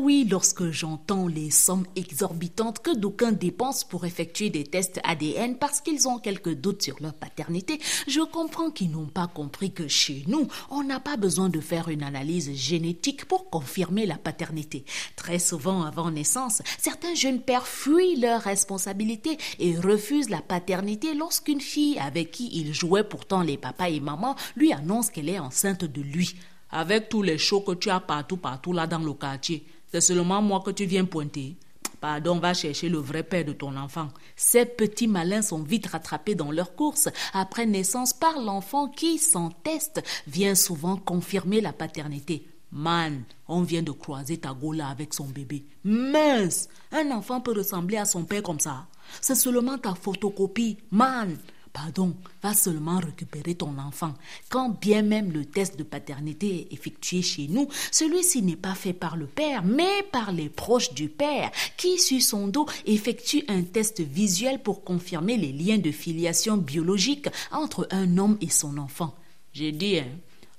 oui, lorsque j'entends les sommes exorbitantes que d'aucuns dépensent pour effectuer des tests ADN parce qu'ils ont quelques doutes sur leur paternité, je comprends qu'ils n'ont pas compris que chez nous, on n'a pas besoin de faire une analyse génétique pour confirmer la paternité. Très souvent avant naissance, certains jeunes pères fuient leurs responsabilités et refusent la paternité lorsqu'une fille avec qui ils jouaient pourtant les papas et mamans lui annonce qu'elle est enceinte de lui avec tous les shows que tu as partout, partout là dans le quartier, c'est seulement moi que tu viens pointer. Pardon, va chercher le vrai père de ton enfant. Ces petits malins sont vite rattrapés dans leur course après naissance par l'enfant qui, sans test, vient souvent confirmer la paternité. Man, on vient de croiser ta gola avec son bébé. Mince, un enfant peut ressembler à son père comme ça. C'est seulement ta photocopie. Man, pardon, va seulement récupérer ton enfant. Quand bien même le test de paternité est effectué chez nous, celui-ci n'est pas fait par le père, mais par les proches du père, qui, sur son dos, effectuent un test visuel pour confirmer les liens de filiation biologique entre un homme et son enfant. J'ai dit, hein,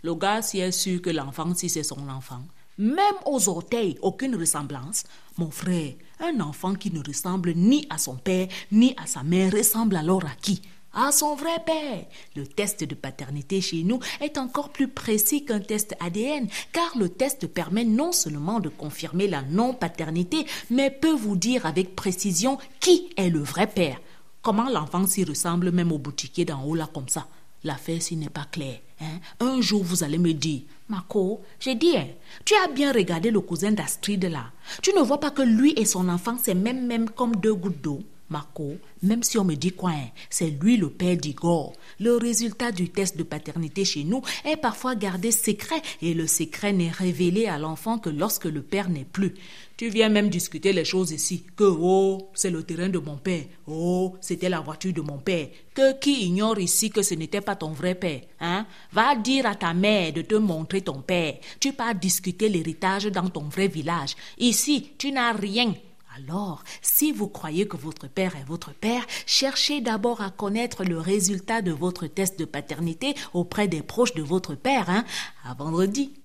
le gars s'y est sûr que l'enfant, si c'est son enfant, même aux orteils, aucune ressemblance. Mon frère, un enfant qui ne ressemble ni à son père ni à sa mère ressemble alors à qui? À son vrai père. Le test de paternité chez nous est encore plus précis qu'un test ADN, car le test permet non seulement de confirmer la non-paternité, mais peut vous dire avec précision qui est le vrai père. Comment l'enfant s'y ressemble même au boutiquier d'en haut là comme ça L'affaire s'y n'est pas claire. Hein? Un jour, vous allez me dire, Marco, j'ai dit, hein, tu as bien regardé le cousin d'Astrid là. Tu ne vois pas que lui et son enfant, c'est même même comme deux gouttes d'eau? Marco, même si on me dit quoi, hein, c'est lui le père d'Igor. Le résultat du test de paternité chez nous est parfois gardé secret et le secret n'est révélé à l'enfant que lorsque le père n'est plus. Tu viens même discuter les choses ici. Que oh, c'est le terrain de mon père. Oh, c'était la voiture de mon père. Que qui ignore ici que ce n'était pas ton vrai père, hein? Va dire à ta mère de te montrer ton père. Tu pars discuter l'héritage dans ton vrai village. Ici, tu n'as rien. Alors, si vous croyez que votre père est votre père, cherchez d'abord à connaître le résultat de votre test de paternité auprès des proches de votre père. Hein? À vendredi.